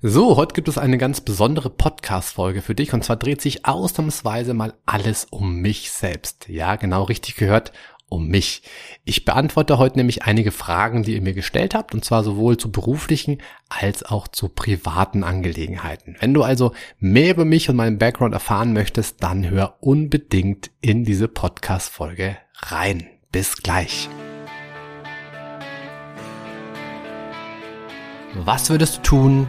So, heute gibt es eine ganz besondere Podcast-Folge für dich und zwar dreht sich ausnahmsweise mal alles um mich selbst. Ja, genau richtig gehört, um mich. Ich beantworte heute nämlich einige Fragen, die ihr mir gestellt habt und zwar sowohl zu beruflichen als auch zu privaten Angelegenheiten. Wenn du also mehr über mich und meinen Background erfahren möchtest, dann hör unbedingt in diese Podcast-Folge rein. Bis gleich. Was würdest du tun,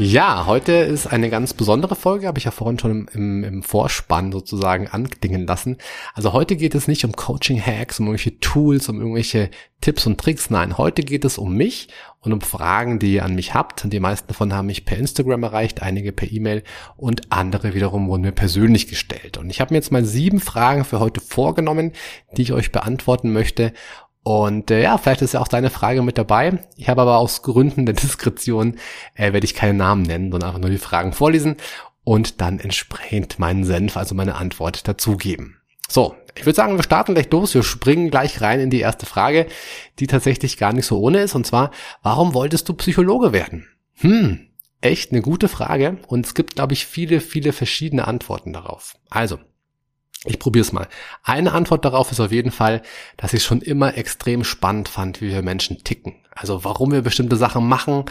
Ja, heute ist eine ganz besondere Folge, habe ich ja vorhin schon im, im, Vorspann sozusagen anklingen lassen. Also heute geht es nicht um Coaching-Hacks, um irgendwelche Tools, um irgendwelche Tipps und Tricks. Nein, heute geht es um mich und um Fragen, die ihr an mich habt. Die meisten davon haben mich per Instagram erreicht, einige per E-Mail und andere wiederum wurden mir persönlich gestellt. Und ich habe mir jetzt mal sieben Fragen für heute vorgenommen, die ich euch beantworten möchte. Und äh, ja, vielleicht ist ja auch deine Frage mit dabei. Ich habe aber aus Gründen der Diskretion, äh, werde ich keine Namen nennen, sondern einfach nur die Fragen vorlesen und dann entsprechend meinen Senf, also meine Antwort dazugeben. So, ich würde sagen, wir starten gleich los. Wir springen gleich rein in die erste Frage, die tatsächlich gar nicht so ohne ist. Und zwar, warum wolltest du Psychologe werden? Hm, echt eine gute Frage. Und es gibt, glaube ich, viele, viele verschiedene Antworten darauf. Also, ich probiere es mal. Eine Antwort darauf ist auf jeden Fall, dass ich schon immer extrem spannend fand, wie wir Menschen ticken. Also warum wir bestimmte Sachen machen,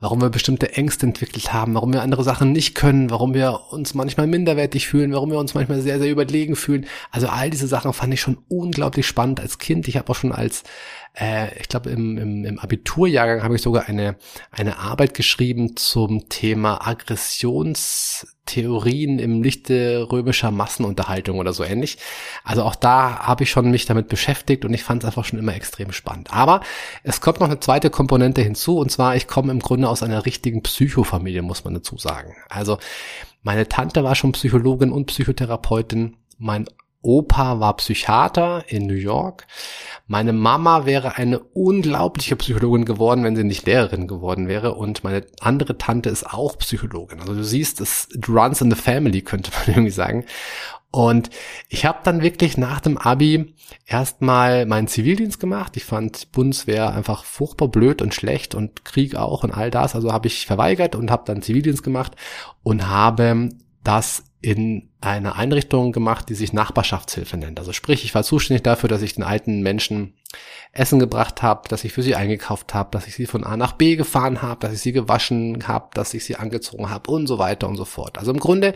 warum wir bestimmte Ängste entwickelt haben, warum wir andere Sachen nicht können, warum wir uns manchmal minderwertig fühlen, warum wir uns manchmal sehr, sehr überlegen fühlen. Also all diese Sachen fand ich schon unglaublich spannend als Kind. Ich habe auch schon als äh, ich glaube im, im, im Abiturjahrgang habe ich sogar eine, eine Arbeit geschrieben zum Thema Aggressionstheorien im Lichte römischer Massenunterhaltung oder so ähnlich. Also auch da habe ich schon mich damit beschäftigt und ich fand es einfach schon immer extrem spannend. Aber es kommt noch eine zweite Komponente hinzu und zwar ich komme im Grunde aus einer richtigen Psychofamilie, muss man dazu sagen. Also meine Tante war schon Psychologin und Psychotherapeutin. Mein Opa war Psychiater in New York. Meine Mama wäre eine unglaubliche Psychologin geworden, wenn sie nicht Lehrerin geworden wäre. Und meine andere Tante ist auch Psychologin. Also du siehst, es runs in the family, könnte man irgendwie sagen. Und ich habe dann wirklich nach dem Abi erstmal meinen Zivildienst gemacht. Ich fand Bundeswehr einfach furchtbar blöd und schlecht und Krieg auch und all das. Also habe ich verweigert und habe dann Zivildienst gemacht und habe das in eine Einrichtung gemacht, die sich Nachbarschaftshilfe nennt. Also sprich, ich war zuständig dafür, dass ich den alten Menschen Essen gebracht habe, dass ich für sie eingekauft habe, dass ich sie von A nach B gefahren habe, dass ich sie gewaschen habe, dass ich sie angezogen habe und so weiter und so fort. Also im Grunde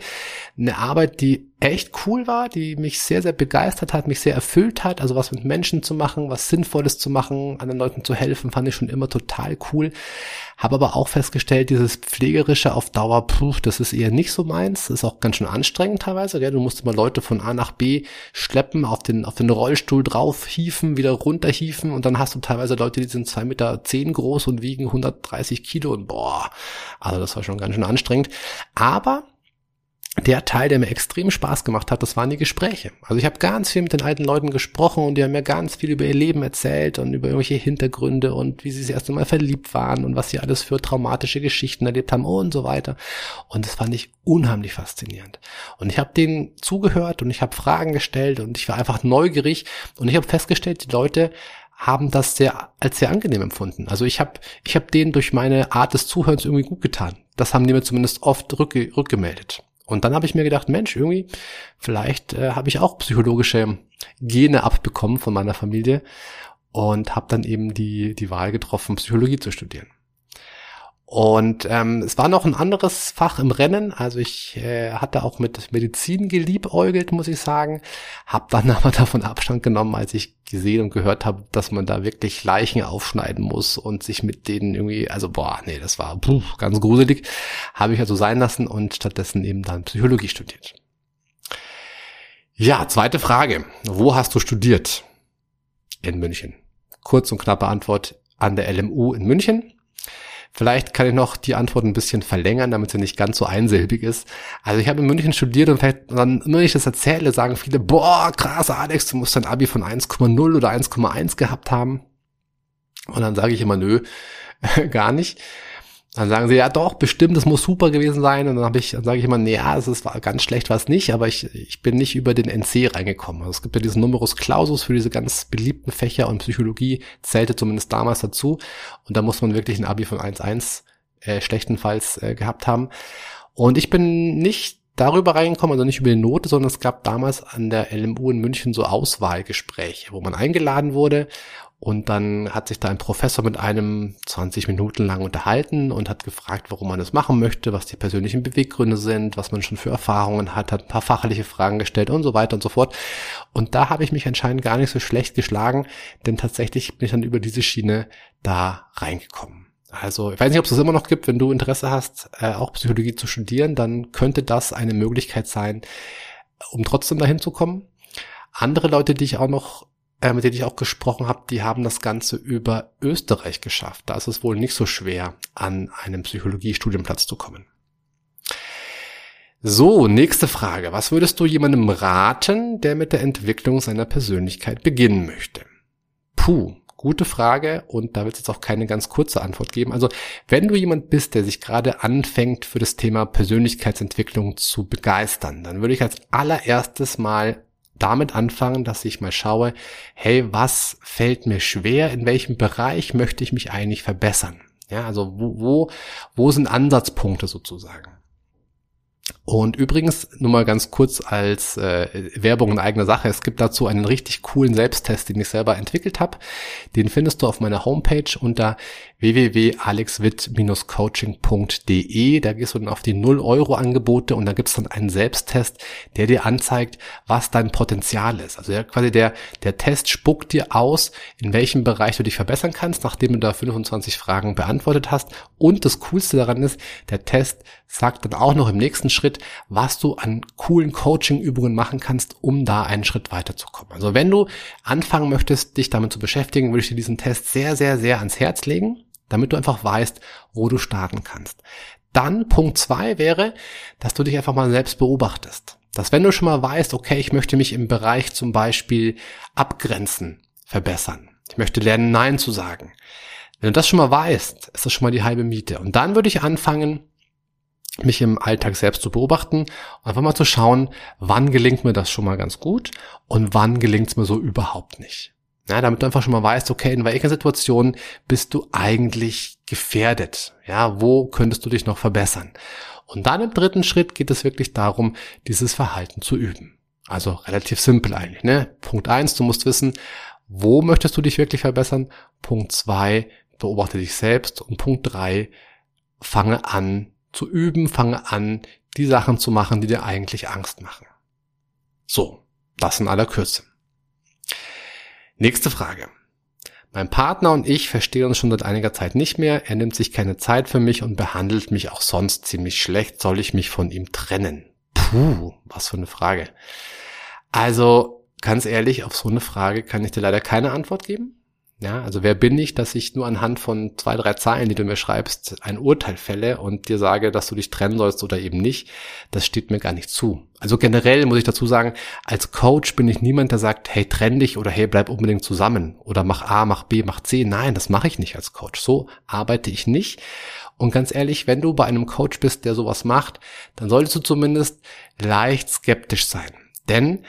eine Arbeit, die echt cool war, die mich sehr, sehr begeistert hat, mich sehr erfüllt hat. Also was mit Menschen zu machen, was Sinnvolles zu machen, anderen Leuten zu helfen, fand ich schon immer total cool. Habe aber auch festgestellt, dieses Pflegerische auf Dauer, puh, das ist eher nicht so meins. Das ist auch ganz schön anstrengend teilweise. Gell? Du musst immer Leute von A nach B schleppen, auf den, auf den Rollstuhl drauf hieven, wieder runter hieven und dann hast du teilweise Leute, die sind zwei Meter zehn groß und wiegen 130 Kilo und boah, also das war schon ganz schön anstrengend. Aber der Teil, der mir extrem Spaß gemacht hat, das waren die Gespräche. Also ich habe ganz viel mit den alten Leuten gesprochen und die haben mir ganz viel über ihr Leben erzählt und über irgendwelche Hintergründe und wie sie das erste Mal verliebt waren und was sie alles für traumatische Geschichten erlebt haben und so weiter. Und das fand ich unheimlich faszinierend. Und ich habe denen zugehört und ich habe Fragen gestellt und ich war einfach neugierig und ich habe festgestellt, die Leute haben das sehr als sehr angenehm empfunden. Also ich habe ich hab denen durch meine Art des Zuhörens irgendwie gut getan. Das haben die mir zumindest oft rückge rückgemeldet. Und dann habe ich mir gedacht, Mensch, irgendwie, vielleicht äh, habe ich auch psychologische Gene abbekommen von meiner Familie und habe dann eben die, die Wahl getroffen, Psychologie zu studieren. Und ähm, es war noch ein anderes Fach im Rennen. Also ich äh, hatte auch mit Medizin geliebäugelt, muss ich sagen. Hab dann aber davon Abstand genommen, als ich gesehen und gehört habe, dass man da wirklich Leichen aufschneiden muss und sich mit denen irgendwie, also boah, nee, das war puh, ganz gruselig. Habe ich also sein lassen und stattdessen eben dann Psychologie studiert. Ja, zweite Frage. Wo hast du studiert? In München. Kurz und knappe Antwort an der LMU in München. Vielleicht kann ich noch die Antwort ein bisschen verlängern, damit sie nicht ganz so einsilbig ist. Also ich habe in München studiert und vielleicht dann, wenn ich das erzähle, sagen viele, boah, krass, Alex, du musst dein Abi von 1,0 oder 1,1 gehabt haben. Und dann sage ich immer, nö, gar nicht. Dann sagen sie, ja doch, bestimmt, das muss super gewesen sein. Und dann habe ich, dann sage ich immer, nee, ja, es war ganz schlecht, war es nicht, aber ich, ich bin nicht über den NC reingekommen. Also es gibt ja diesen Numerus Clausus für diese ganz beliebten Fächer und Psychologie zählte zumindest damals dazu. Und da muss man wirklich ein Abi von 1,1 äh, schlechtenfalls äh, gehabt haben. Und ich bin nicht darüber reingekommen, also nicht über die Note, sondern es gab damals an der LMU in München so Auswahlgespräche, wo man eingeladen wurde und dann hat sich da ein Professor mit einem 20 Minuten lang unterhalten und hat gefragt, warum man das machen möchte, was die persönlichen Beweggründe sind, was man schon für Erfahrungen hat, hat ein paar fachliche Fragen gestellt und so weiter und so fort. Und da habe ich mich anscheinend gar nicht so schlecht geschlagen, denn tatsächlich bin ich dann über diese Schiene da reingekommen. Also ich weiß nicht, ob es das immer noch gibt, wenn du Interesse hast, äh, auch Psychologie zu studieren, dann könnte das eine Möglichkeit sein, um trotzdem dahin zu kommen. Andere Leute, die ich auch noch äh, mit denen ich auch gesprochen habe, die haben das Ganze über Österreich geschafft. Da ist es wohl nicht so schwer, an einen Psychologiestudienplatz zu kommen. So, nächste Frage. Was würdest du jemandem raten, der mit der Entwicklung seiner Persönlichkeit beginnen möchte? Puh, gute Frage und da wird es jetzt auch keine ganz kurze Antwort geben. Also, wenn du jemand bist, der sich gerade anfängt, für das Thema Persönlichkeitsentwicklung zu begeistern, dann würde ich als allererstes mal damit anfangen, dass ich mal schaue, hey, was fällt mir schwer, in welchem Bereich möchte ich mich eigentlich verbessern? Ja, also wo, wo, wo sind Ansatzpunkte sozusagen? Und übrigens, nur mal ganz kurz als äh, Werbung in eigener Sache, es gibt dazu einen richtig coolen Selbsttest, den ich selber entwickelt habe. Den findest du auf meiner Homepage unter www.alexwitt-coaching.de. Da gehst du dann auf die 0-Euro-Angebote und da gibt's dann einen Selbsttest, der dir anzeigt, was dein Potenzial ist. Also der, quasi der, der Test spuckt dir aus, in welchem Bereich du dich verbessern kannst, nachdem du da 25 Fragen beantwortet hast. Und das Coolste daran ist, der Test sagt dann auch noch im nächsten Schritt, was du an coolen Coaching-Übungen machen kannst, um da einen Schritt weiterzukommen. Also wenn du anfangen möchtest, dich damit zu beschäftigen, würde ich dir diesen Test sehr, sehr, sehr ans Herz legen, damit du einfach weißt, wo du starten kannst. Dann Punkt zwei wäre, dass du dich einfach mal selbst beobachtest. Dass wenn du schon mal weißt, okay, ich möchte mich im Bereich zum Beispiel abgrenzen, verbessern. Ich möchte lernen, Nein zu sagen. Wenn du das schon mal weißt, ist das schon mal die halbe Miete. Und dann würde ich anfangen, mich im Alltag selbst zu beobachten und einfach mal zu schauen, wann gelingt mir das schon mal ganz gut und wann gelingt es mir so überhaupt nicht. Ja, damit du einfach schon mal weißt, okay, in welcher Situation bist du eigentlich gefährdet? Ja, wo könntest du dich noch verbessern? Und dann im dritten Schritt geht es wirklich darum, dieses Verhalten zu üben. Also relativ simpel eigentlich. Ne? Punkt eins, du musst wissen, wo möchtest du dich wirklich verbessern? Punkt zwei, beobachte dich selbst. Und Punkt drei, fange an, zu üben, fange an, die Sachen zu machen, die dir eigentlich Angst machen. So, das in aller Kürze. Nächste Frage. Mein Partner und ich verstehen uns schon seit einiger Zeit nicht mehr. Er nimmt sich keine Zeit für mich und behandelt mich auch sonst ziemlich schlecht. Soll ich mich von ihm trennen? Puh, was für eine Frage. Also, ganz ehrlich, auf so eine Frage kann ich dir leider keine Antwort geben. Ja, also wer bin ich, dass ich nur anhand von zwei, drei Zeilen, die du mir schreibst, ein Urteil fälle und dir sage, dass du dich trennen sollst oder eben nicht, das steht mir gar nicht zu. Also generell muss ich dazu sagen, als Coach bin ich niemand, der sagt, hey, trenn dich oder hey, bleib unbedingt zusammen oder mach A, mach B, mach C. Nein, das mache ich nicht als Coach. So arbeite ich nicht. Und ganz ehrlich, wenn du bei einem Coach bist, der sowas macht, dann solltest du zumindest leicht skeptisch sein. Denn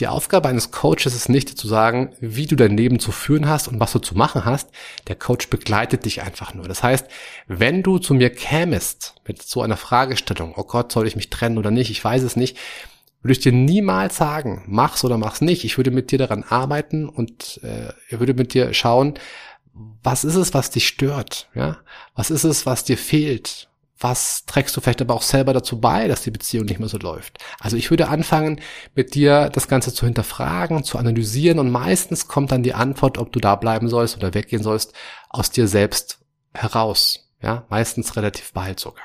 die Aufgabe eines Coaches ist nicht zu sagen, wie du dein Leben zu führen hast und was du zu machen hast. Der Coach begleitet dich einfach nur. Das heißt, wenn du zu mir kämest mit so einer Fragestellung, oh Gott, soll ich mich trennen oder nicht, ich weiß es nicht, würde ich dir niemals sagen, mach's oder mach's nicht. Ich würde mit dir daran arbeiten und äh, ich würde mit dir schauen, was ist es, was dich stört? Ja, was ist es, was dir fehlt? Was trägst du vielleicht aber auch selber dazu bei, dass die Beziehung nicht mehr so läuft. Also ich würde anfangen, mit dir das Ganze zu hinterfragen, zu analysieren und meistens kommt dann die Antwort, ob du da bleiben sollst oder weggehen sollst, aus dir selbst heraus. Ja, meistens relativ bald sogar.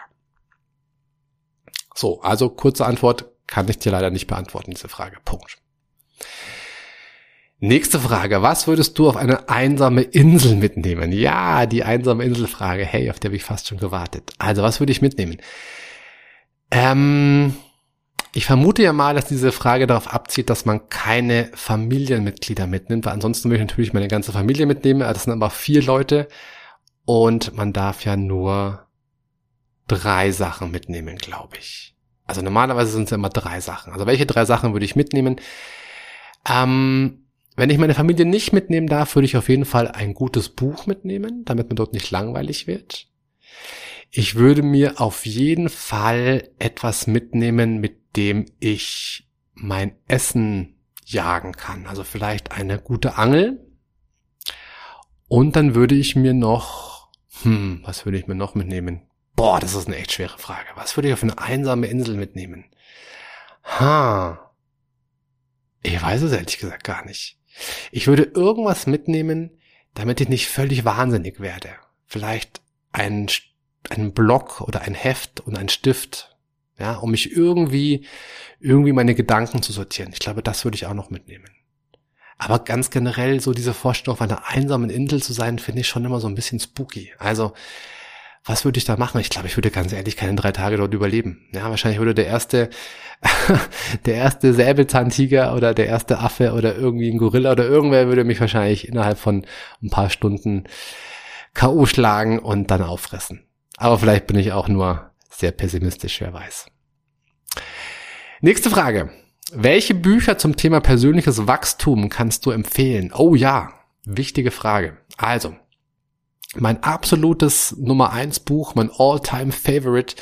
So, also kurze Antwort kann ich dir leider nicht beantworten, diese Frage. Punkt. Nächste Frage. Was würdest du auf eine einsame Insel mitnehmen? Ja, die einsame Inselfrage. Hey, auf der habe ich fast schon gewartet. Also, was würde ich mitnehmen? Ähm, ich vermute ja mal, dass diese Frage darauf abzieht, dass man keine Familienmitglieder mitnimmt, weil ansonsten würde ich natürlich meine ganze Familie mitnehmen. Das sind aber vier Leute und man darf ja nur drei Sachen mitnehmen, glaube ich. Also normalerweise sind es ja immer drei Sachen. Also welche drei Sachen würde ich mitnehmen? Ähm, wenn ich meine Familie nicht mitnehmen darf, würde ich auf jeden Fall ein gutes Buch mitnehmen, damit man dort nicht langweilig wird. Ich würde mir auf jeden Fall etwas mitnehmen, mit dem ich mein Essen jagen kann. Also vielleicht eine gute Angel. Und dann würde ich mir noch, hm, was würde ich mir noch mitnehmen? Boah, das ist eine echt schwere Frage. Was würde ich auf eine einsame Insel mitnehmen? Ha. Ich weiß es ehrlich gesagt gar nicht. Ich würde irgendwas mitnehmen, damit ich nicht völlig wahnsinnig werde. Vielleicht ein, ein Block oder ein Heft und ein Stift, ja, um mich irgendwie, irgendwie meine Gedanken zu sortieren. Ich glaube, das würde ich auch noch mitnehmen. Aber ganz generell so diese Vorstellung, auf einer einsamen Insel zu sein, finde ich schon immer so ein bisschen spooky. Also, was würde ich da machen? Ich glaube, ich würde ganz ehrlich keine drei Tage dort überleben. Ja, wahrscheinlich würde der erste, der erste Säbelzahntiger oder der erste Affe oder irgendwie ein Gorilla oder irgendwer würde mich wahrscheinlich innerhalb von ein paar Stunden K.O. schlagen und dann auffressen. Aber vielleicht bin ich auch nur sehr pessimistisch, wer weiß. Nächste Frage. Welche Bücher zum Thema persönliches Wachstum kannst du empfehlen? Oh ja, wichtige Frage. Also, mein absolutes Nummer eins Buch, mein all-time favorite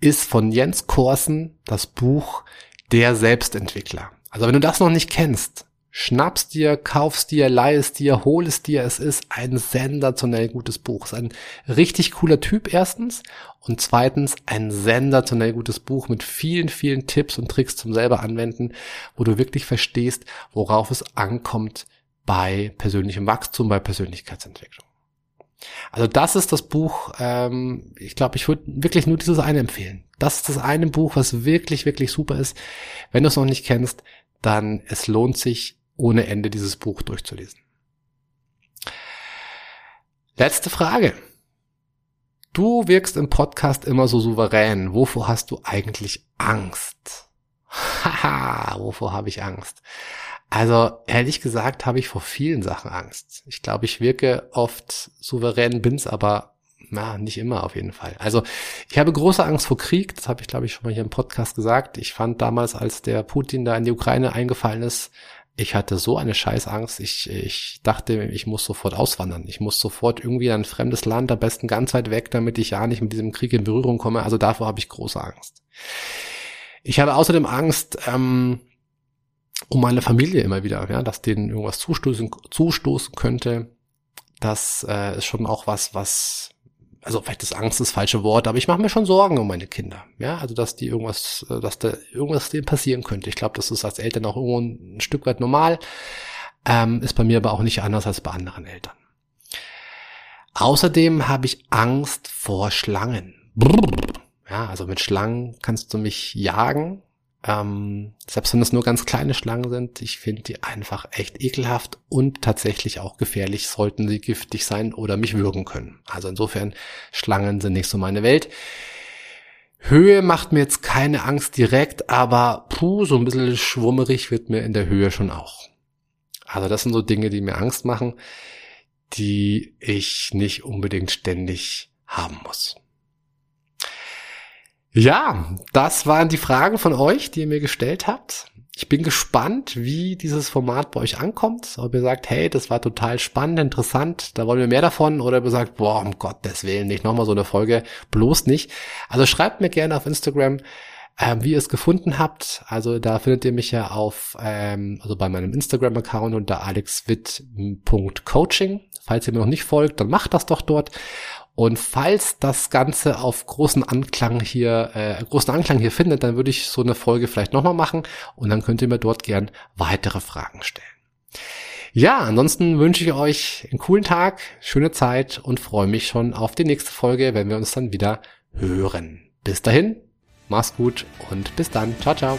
ist von Jens Korsen das Buch Der Selbstentwickler. Also wenn du das noch nicht kennst, schnappst dir, kaufst dir, leihst dir, hol dir. Es ist ein sensationell gutes Buch. Es ist ein richtig cooler Typ erstens und zweitens ein sensationell gutes Buch mit vielen, vielen Tipps und Tricks zum selber anwenden, wo du wirklich verstehst, worauf es ankommt bei persönlichem Wachstum, bei Persönlichkeitsentwicklung. Also das ist das Buch, ähm, ich glaube, ich würde wirklich nur dieses eine empfehlen. Das ist das eine Buch, was wirklich, wirklich super ist. Wenn du es noch nicht kennst, dann es lohnt sich ohne Ende dieses Buch durchzulesen. Letzte Frage. Du wirkst im Podcast immer so souverän. Wovor hast du eigentlich Angst? Haha, wovor habe ich Angst? Also ehrlich gesagt habe ich vor vielen Sachen Angst. Ich glaube, ich wirke oft souverän, bin's aber na, nicht immer auf jeden Fall. Also ich habe große Angst vor Krieg, das habe ich glaube ich schon mal hier im Podcast gesagt. Ich fand damals, als der Putin da in die Ukraine eingefallen ist, ich hatte so eine Scheißangst. Ich, ich dachte, ich muss sofort auswandern. Ich muss sofort irgendwie in ein fremdes Land, am besten ganz weit weg, damit ich ja nicht mit diesem Krieg in Berührung komme. Also davor habe ich große Angst. Ich habe außerdem Angst, ähm, um meine Familie immer wieder, ja, dass denen irgendwas zustoßen, zustoßen könnte. Das äh, ist schon auch was, was, also vielleicht ist Angst das falsche Wort, aber ich mache mir schon Sorgen um meine Kinder, ja, also dass die irgendwas, äh, dass da irgendwas denen passieren könnte. Ich glaube, das ist als Eltern auch irgendwo ein Stück weit normal, ähm, ist bei mir aber auch nicht anders als bei anderen Eltern. Außerdem habe ich Angst vor Schlangen. Ja, also mit Schlangen kannst du mich jagen, ähm, selbst wenn es nur ganz kleine Schlangen sind, ich finde die einfach echt ekelhaft und tatsächlich auch gefährlich, sollten sie giftig sein oder mich würgen können. Also insofern, Schlangen sind nicht so meine Welt. Höhe macht mir jetzt keine Angst direkt, aber puh, so ein bisschen schwummerig wird mir in der Höhe schon auch. Also das sind so Dinge, die mir Angst machen, die ich nicht unbedingt ständig haben muss. Ja, das waren die Fragen von euch, die ihr mir gestellt habt. Ich bin gespannt, wie dieses Format bei euch ankommt. Ob ihr sagt, hey, das war total spannend, interessant, da wollen wir mehr davon. Oder ob ihr sagt, boah, um Gottes Willen, nicht nochmal so eine Folge, bloß nicht. Also schreibt mir gerne auf Instagram, ähm, wie ihr es gefunden habt. Also da findet ihr mich ja auf, ähm, also bei meinem Instagram-Account unter alexwitt.coaching. Falls ihr mir noch nicht folgt, dann macht das doch dort. Und falls das Ganze auf großen Anklang hier, äh, großen Anklang hier findet, dann würde ich so eine Folge vielleicht nochmal machen und dann könnt ihr mir dort gern weitere Fragen stellen. Ja, ansonsten wünsche ich euch einen coolen Tag, schöne Zeit und freue mich schon auf die nächste Folge, wenn wir uns dann wieder hören. Bis dahin, mach's gut und bis dann. Ciao, ciao.